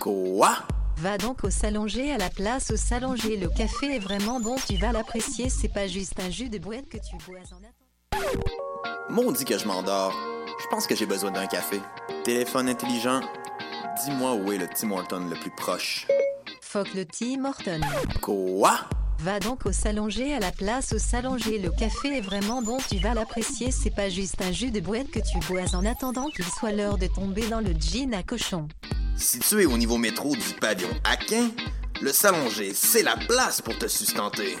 Quoi? Va donc au Salonger à la place au Salonger. Le café est vraiment bon, tu vas l'apprécier. C'est pas juste un jus de boîte que tu bois en attendant. Maudit que je m'endors. Je pense que j'ai besoin d'un café. Téléphone intelligent, dis-moi où est le Tim Horton le plus proche. Fuck le Tim Horton. Quoi? Va donc au Salonger à la place au Salonger. Le café est vraiment bon, tu vas l'apprécier. C'est pas juste un jus de boîte que tu bois en attendant qu'il soit l'heure de tomber dans le jean à cochon. Situé au niveau métro du pavillon Aquin, le Salonger, c'est la place pour te sustenter.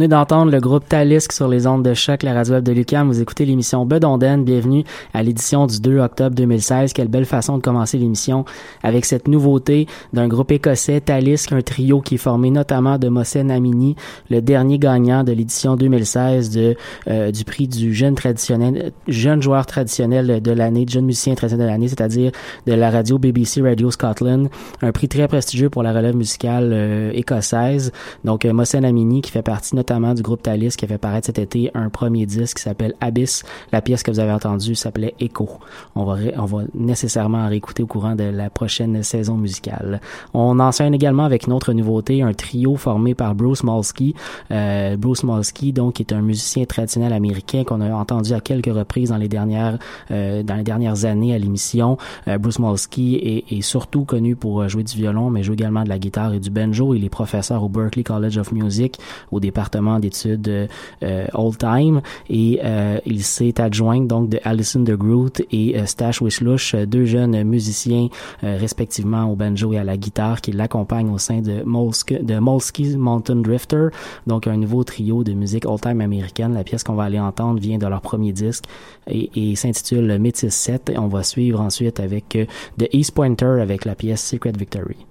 Venez d'entendre le groupe Talisk sur les ondes de choc, la radio web de Lucam. Vous écoutez l'émission Bedonden. Bienvenue à l'édition du 2 octobre 2016. Quelle belle façon de commencer l'émission avec cette nouveauté d'un groupe écossais, Talisk, un trio qui est formé notamment de Mohsen Amini, le dernier gagnant de l'édition 2016 de, euh, du prix du jeune traditionnel, jeune joueur traditionnel de l'année, jeune musicien traditionnel de l'année, c'est-à-dire de la radio BBC Radio Scotland. Un prix très prestigieux pour la relève musicale euh, écossaise. Donc, euh, Mohsen Amini qui fait partie notamment du groupe Thalys qui a fait paraître cet été un premier disque qui s'appelle Abyss. La pièce que vous avez entendue s'appelait Echo. On va, on va nécessairement réécouter au courant de la prochaine saison musicale. On enchaîne également avec une autre nouveauté, un trio formé par Bruce Molsky. Euh, Bruce Molsky, donc, est un musicien traditionnel américain qu'on a entendu à quelques reprises dans les dernières, euh, dans les dernières années à l'émission. Euh, Bruce Molsky est, surtout connu pour jouer du violon, mais joue également de la guitare et du banjo. Il est professeur au Berklee College of Music, au département d'études euh, Old Time, et euh, il s'est adjoint donc de Alison de Groot et euh, Stash Wishlush, deux jeunes musiciens respectivement au banjo et à la guitare qui l'accompagnent au sein de, Molsk, Mountain Drifter, donc un nouveau trio de musique Old Time américaine. La pièce qu'on va aller entendre vient de leur premier disque et, et s'intitule Métis 7. On va suivre ensuite avec The East Pointer avec la pièce Secret Victory.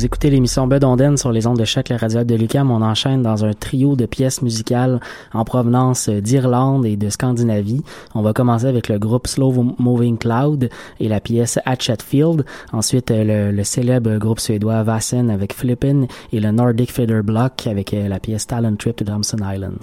Vous écoutez l'émission Bedonden sur les ondes de chaque radio de Lucam. On enchaîne dans un trio de pièces musicales en provenance d'Irlande et de Scandinavie. On va commencer avec le groupe Slow Moving Cloud et la pièce Hatchetfield. Ensuite, le, le célèbre groupe suédois Vassen avec Flippin et le Nordic Feather Block avec la pièce Talent Trip to Thompson Island.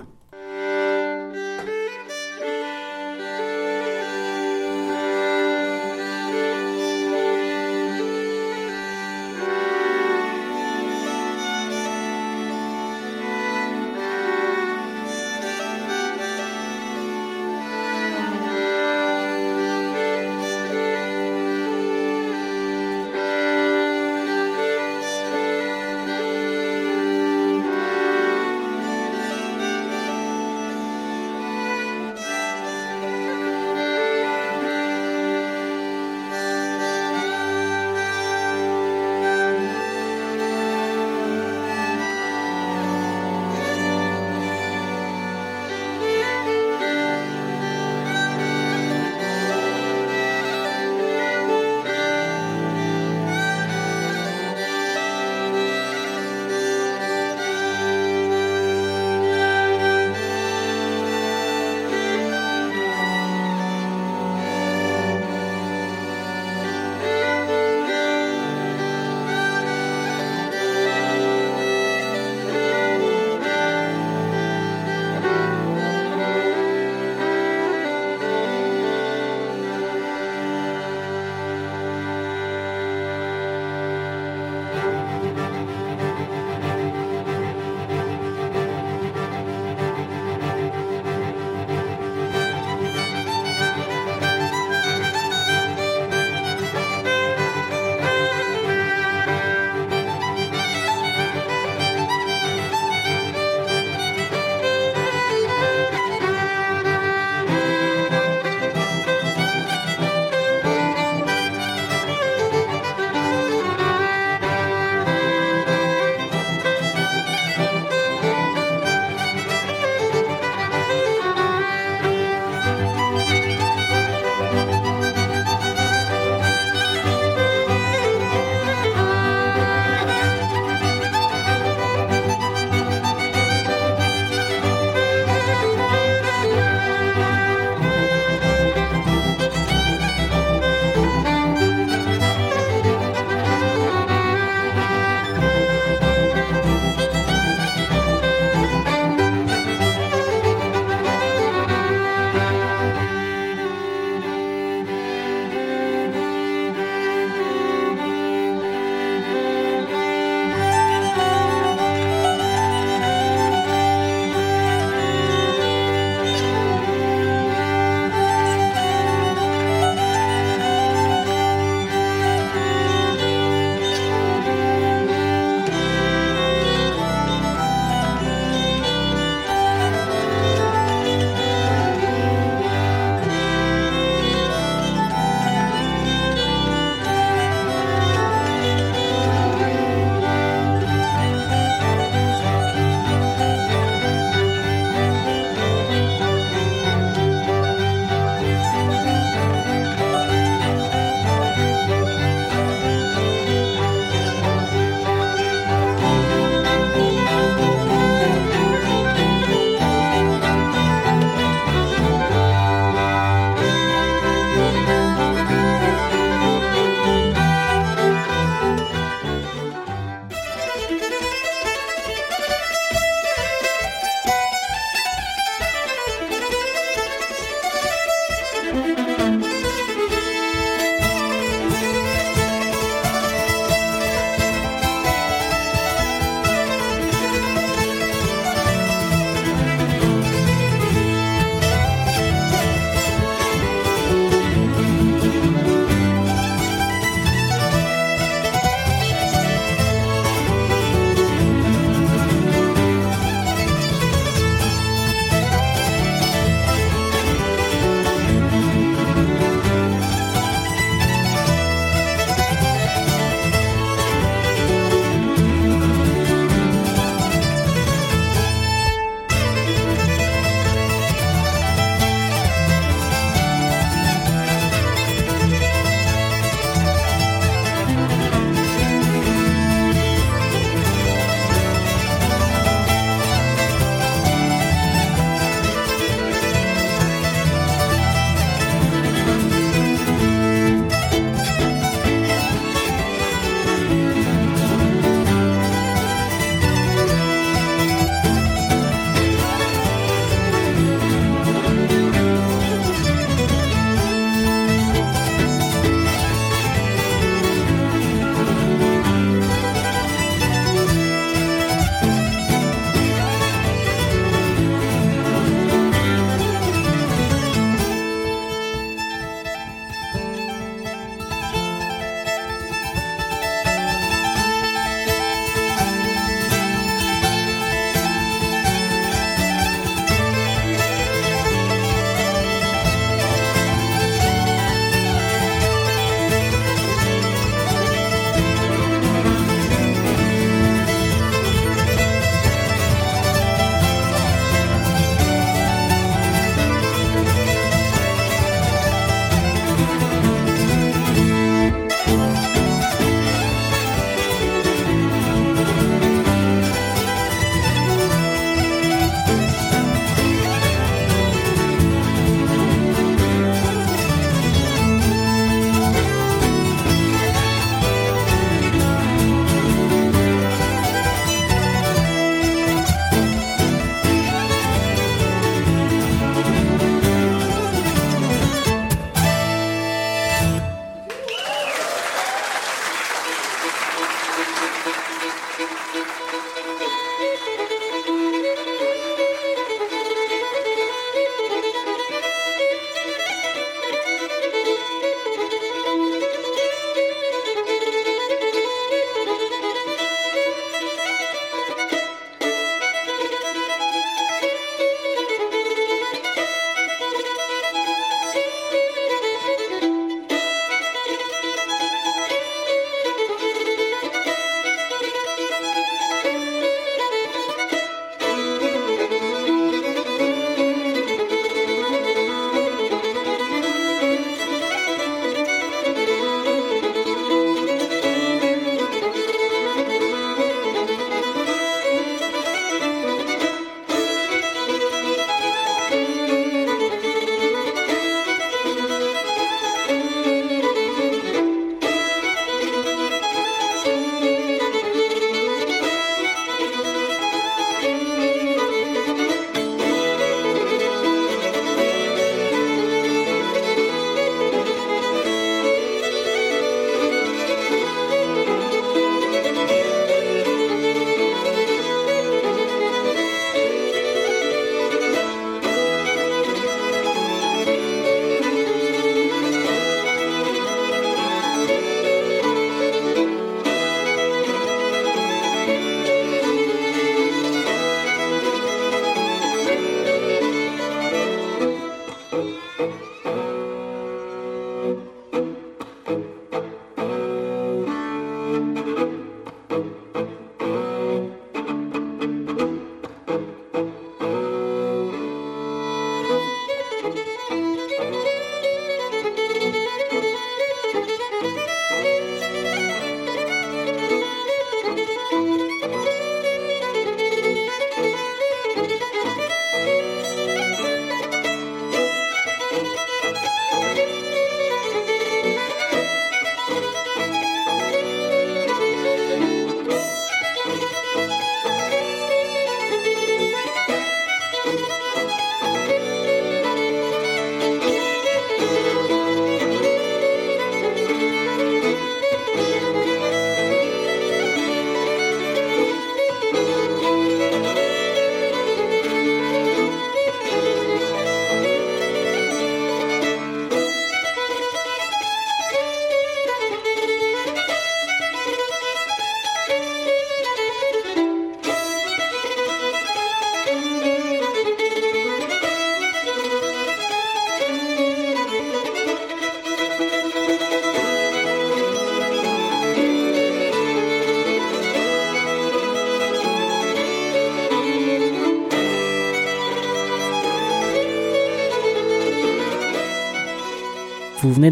Vous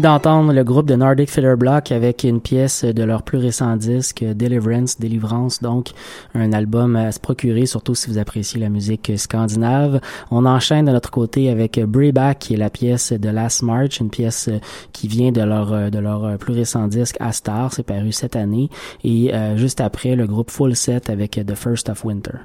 d'entendre le groupe de Nordic Fiddler Block avec une pièce de leur plus récent disque, Deliverance, Délivrance, donc un album à se procurer, surtout si vous appréciez la musique scandinave. On enchaîne de notre côté avec Brayback, qui est la pièce de Last March, une pièce qui vient de leur de leur plus récent disque Astar, c'est paru cette année, et euh, juste après le groupe Full Set avec The First of Winter.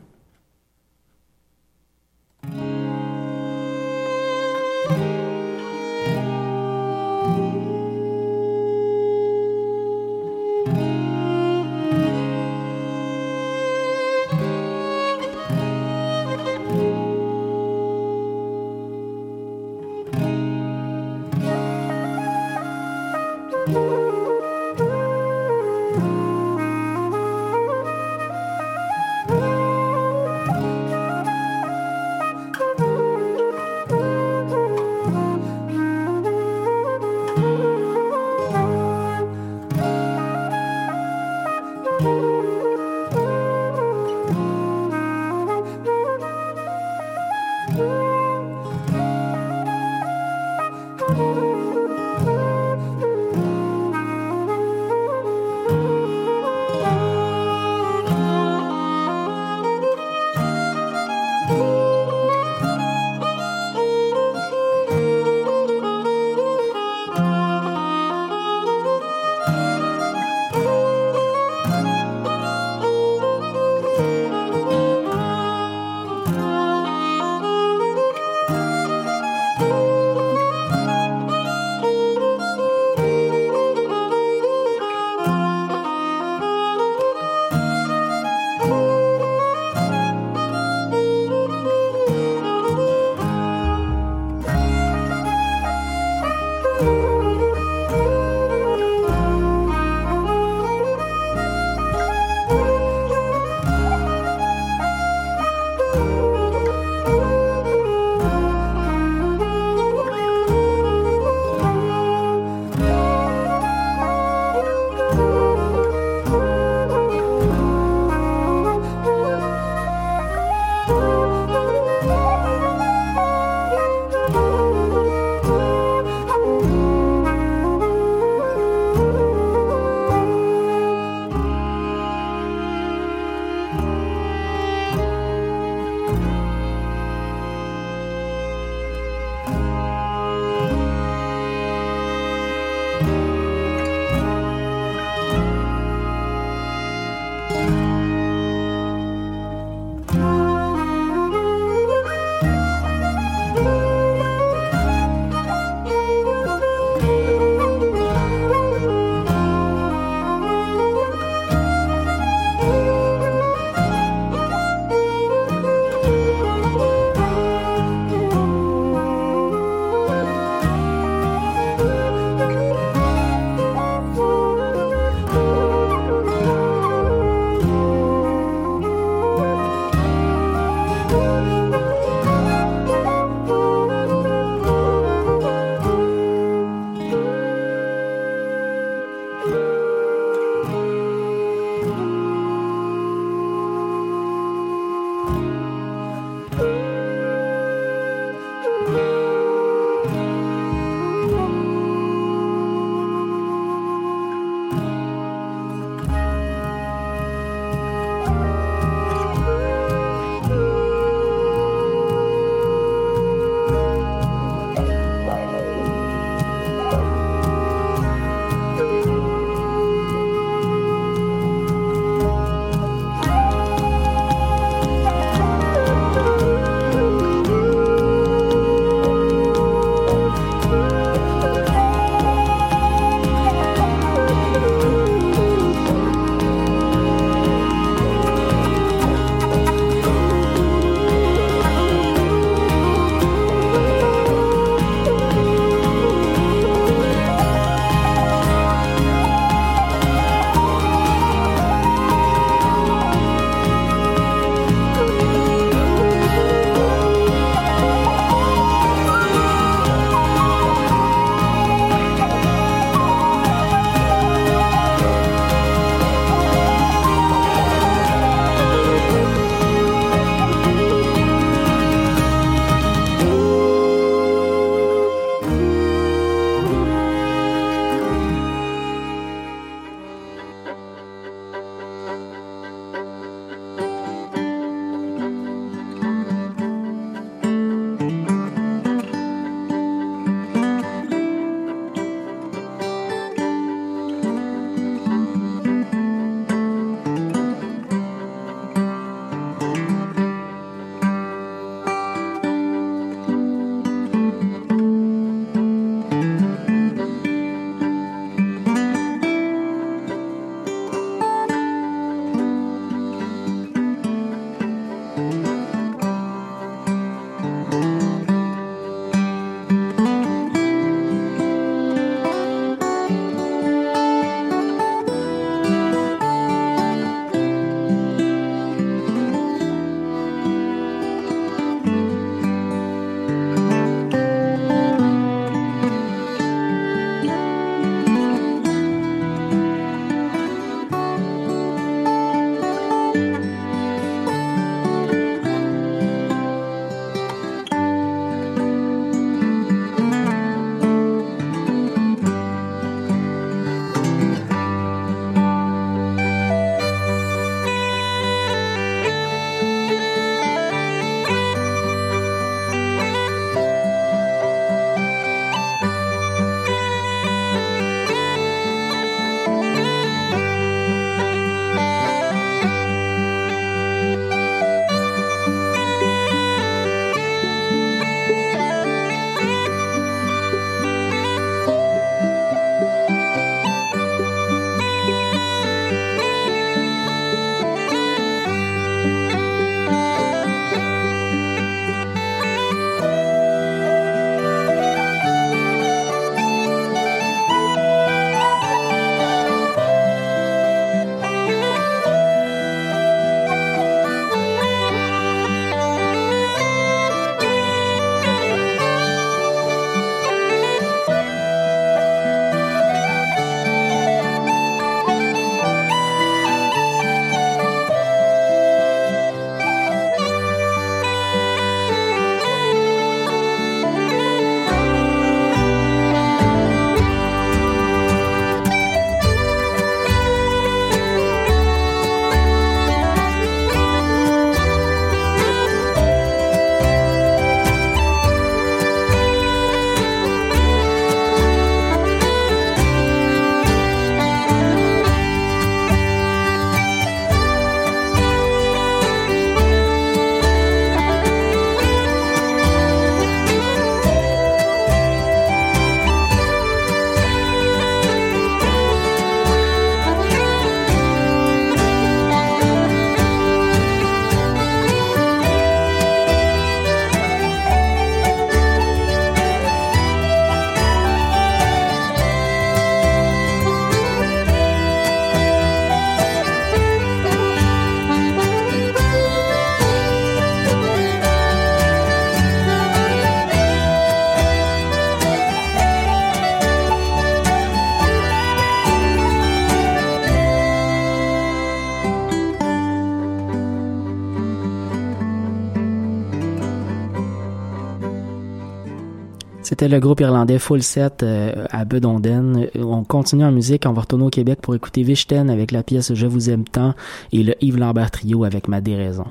C'était le groupe irlandais Full Set euh, à Bedonden. On continue en musique, on va retourner au Québec pour écouter Vichten avec la pièce Je vous aime tant et le Yves Lambert Trio avec Ma déraison.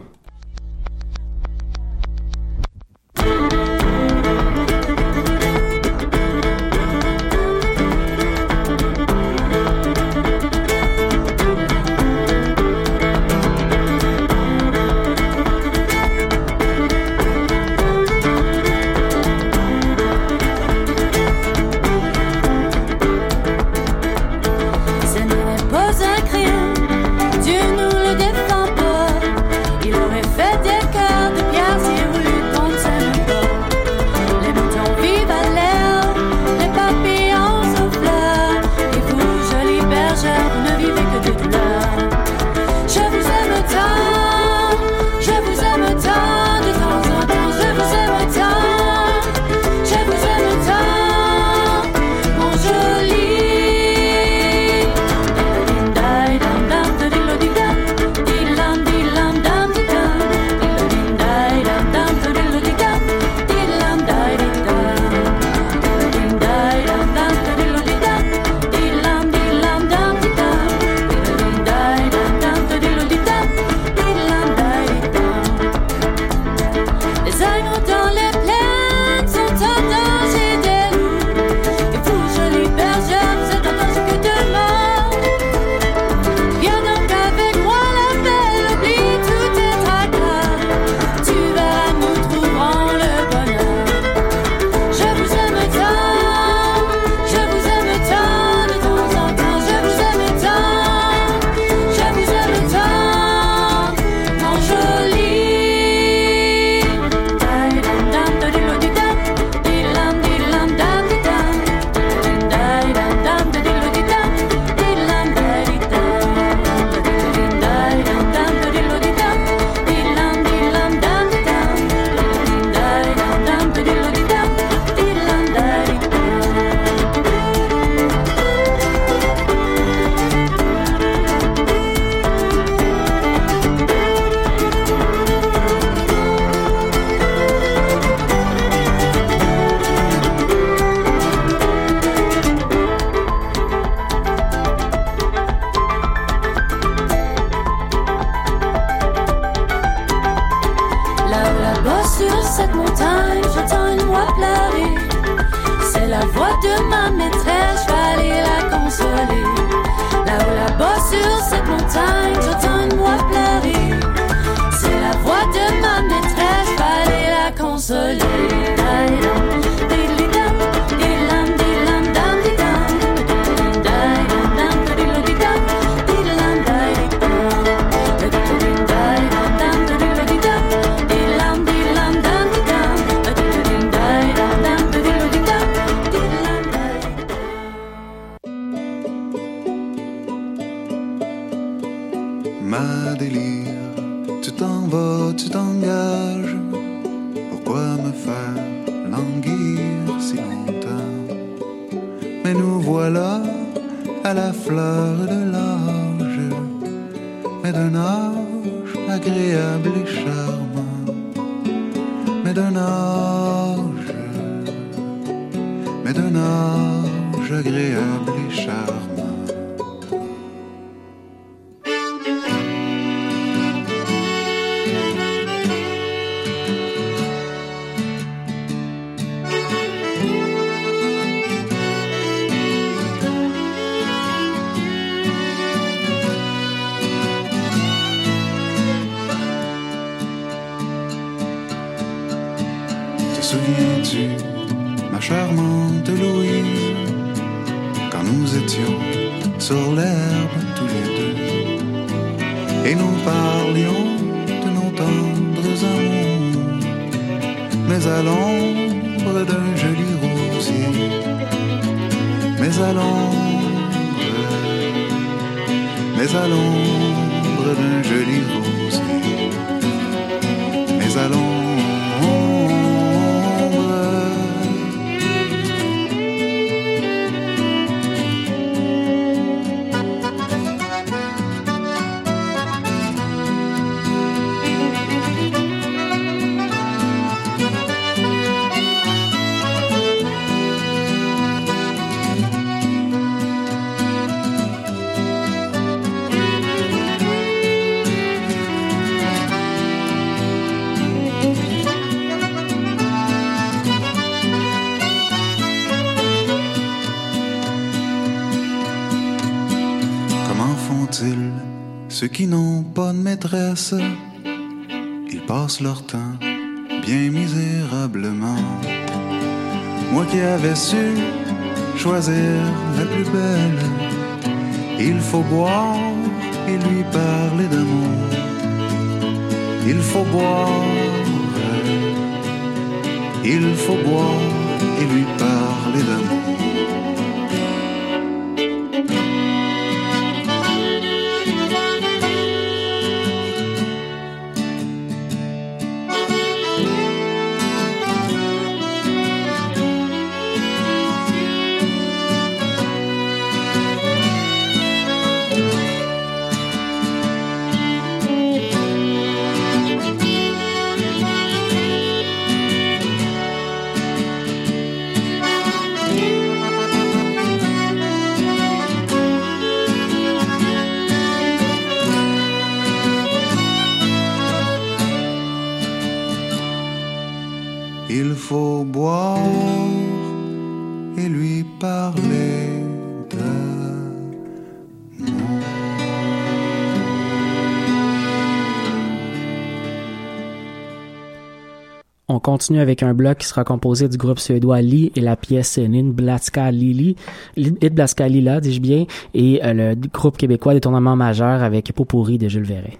Qui n'ont pas de maîtresse, ils passent leur temps bien misérablement. Moi qui avais su choisir la plus belle, il faut boire et lui parler d'amour. Il faut boire, il faut boire et lui parler d'amour. On continue avec un bloc qui sera composé du groupe suédois Lee et la pièce Nidblatska Lili, Nidblatska Lila, dis-je bien, et euh, le groupe québécois des tournements majeurs avec Popourri de Jules Verret.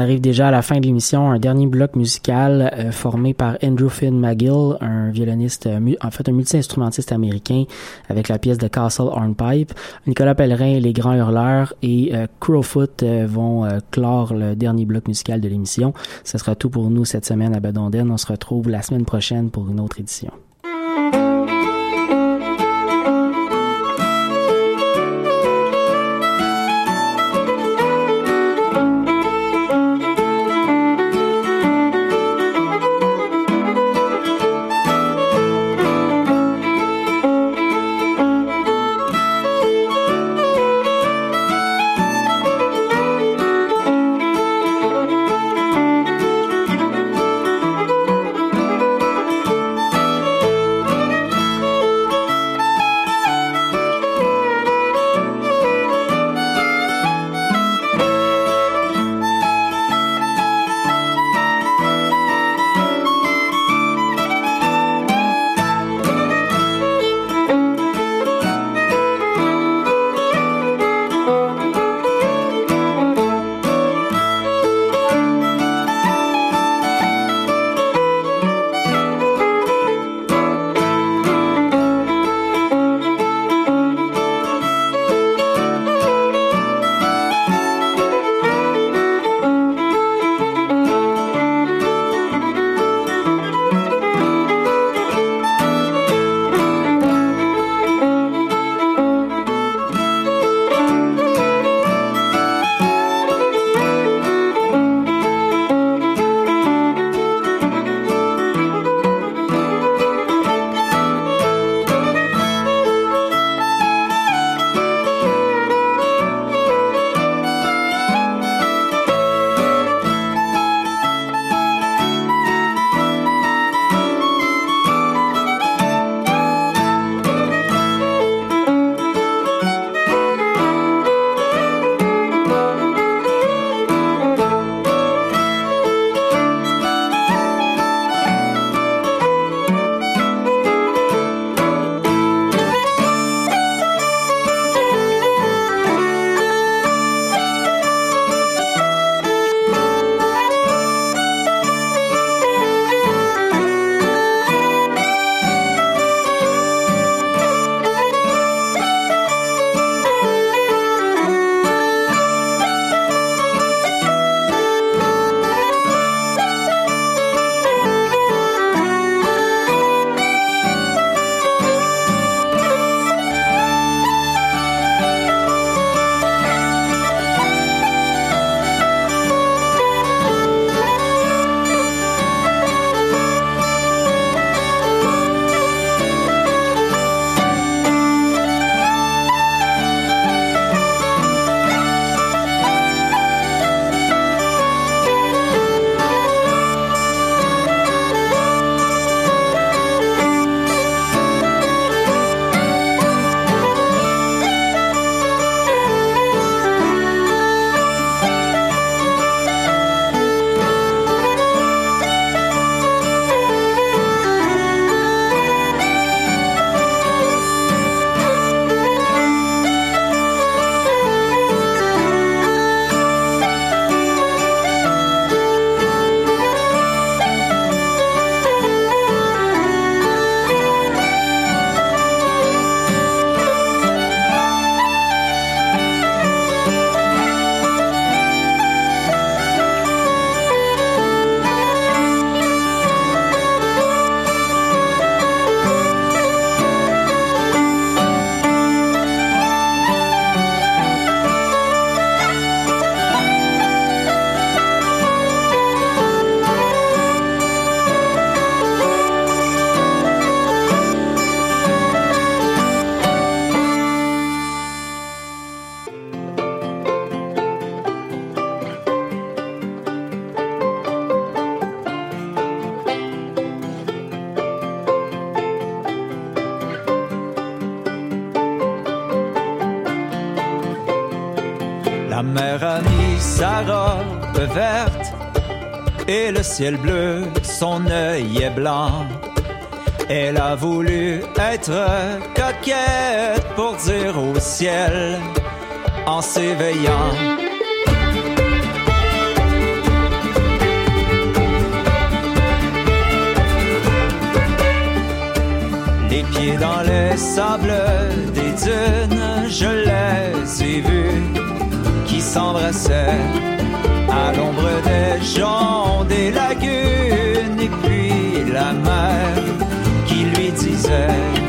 Arrive déjà à la fin de l'émission. Un dernier bloc musical euh, formé par Andrew Finn McGill, un violoniste, euh, en fait un multi-instrumentiste américain, avec la pièce de Castle Hornpipe. Nicolas Pellerin, Les Grands Hurleurs et euh, Crowfoot vont clore le dernier bloc musical de l'émission. Ce sera tout pour nous cette semaine à Bedonden. On se retrouve la semaine prochaine pour une autre édition. mère a mis sa robe verte et le ciel bleu, son œil est blanc. Elle a voulu être coquette pour dire au ciel en s'éveillant. Les pieds dans les sables des dunes, je les ai vus s'embrassaient à l'ombre des joncs des lagunes et puis la mer qui lui disait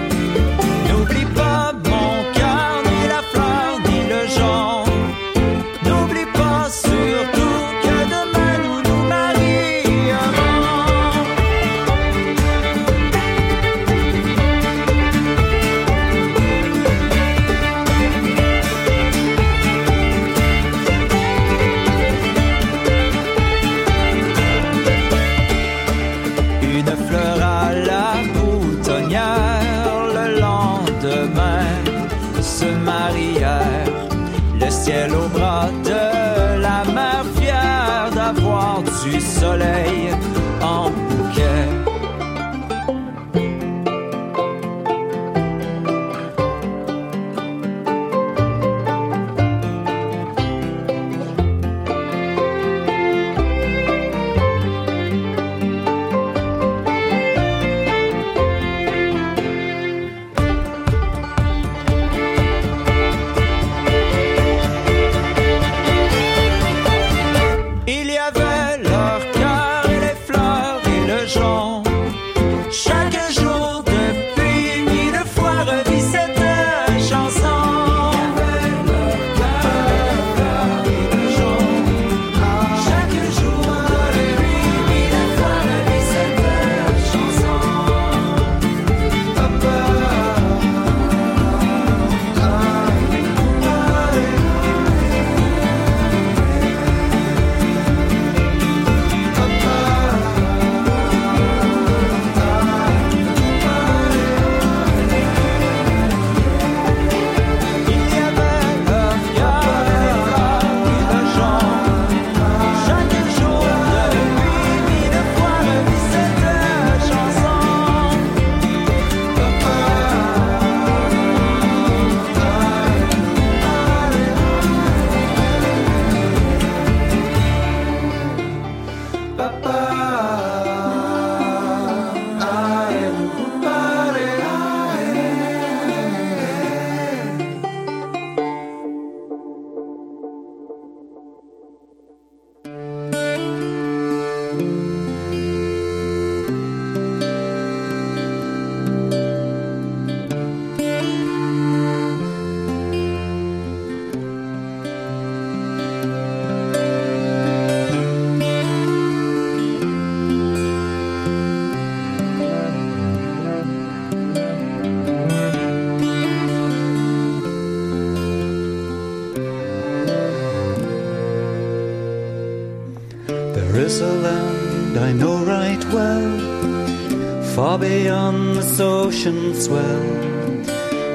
beyond this ocean swell,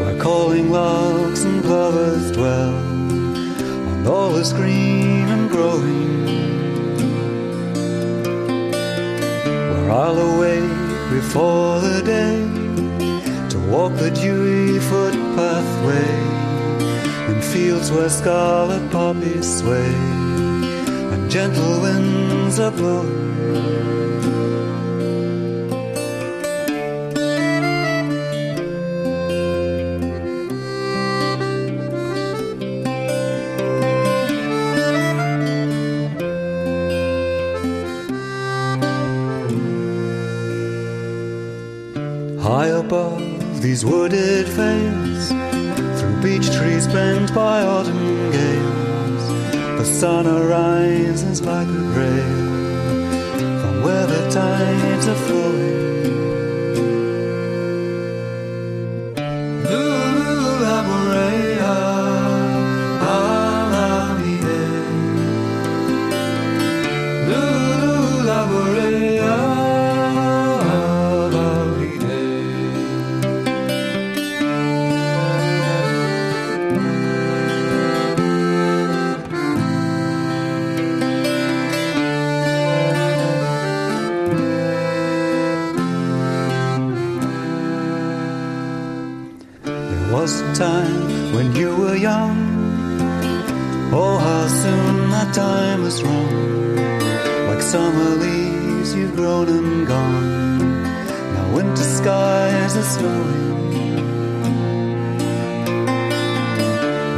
where calling logs and plovers dwell, and all is green and growing. Where I'll awake before the day to walk the dewy footpathway in fields where scarlet poppies sway and gentle winds are blowing. these wooden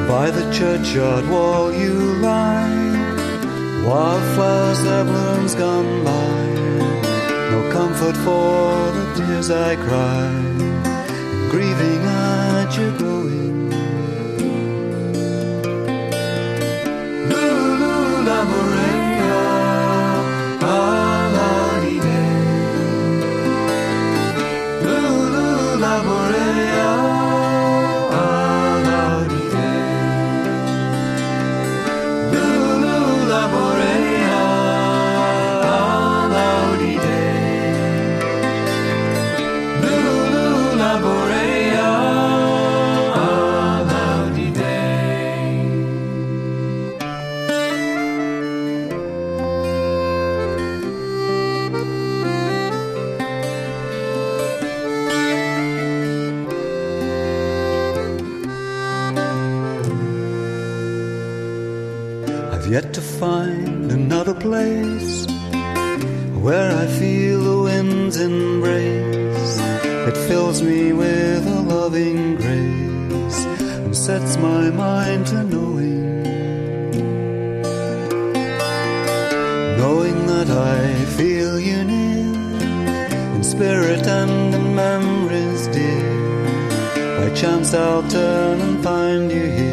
By the churchyard wall you lie, wildflowers their blooms gone by. No comfort for the tears I cry, grieving at your going. Find another place where I feel the wind's embrace. It fills me with a loving grace and sets my mind to knowing. Knowing that I feel you near in spirit and in memories dear. By chance I'll turn and find you here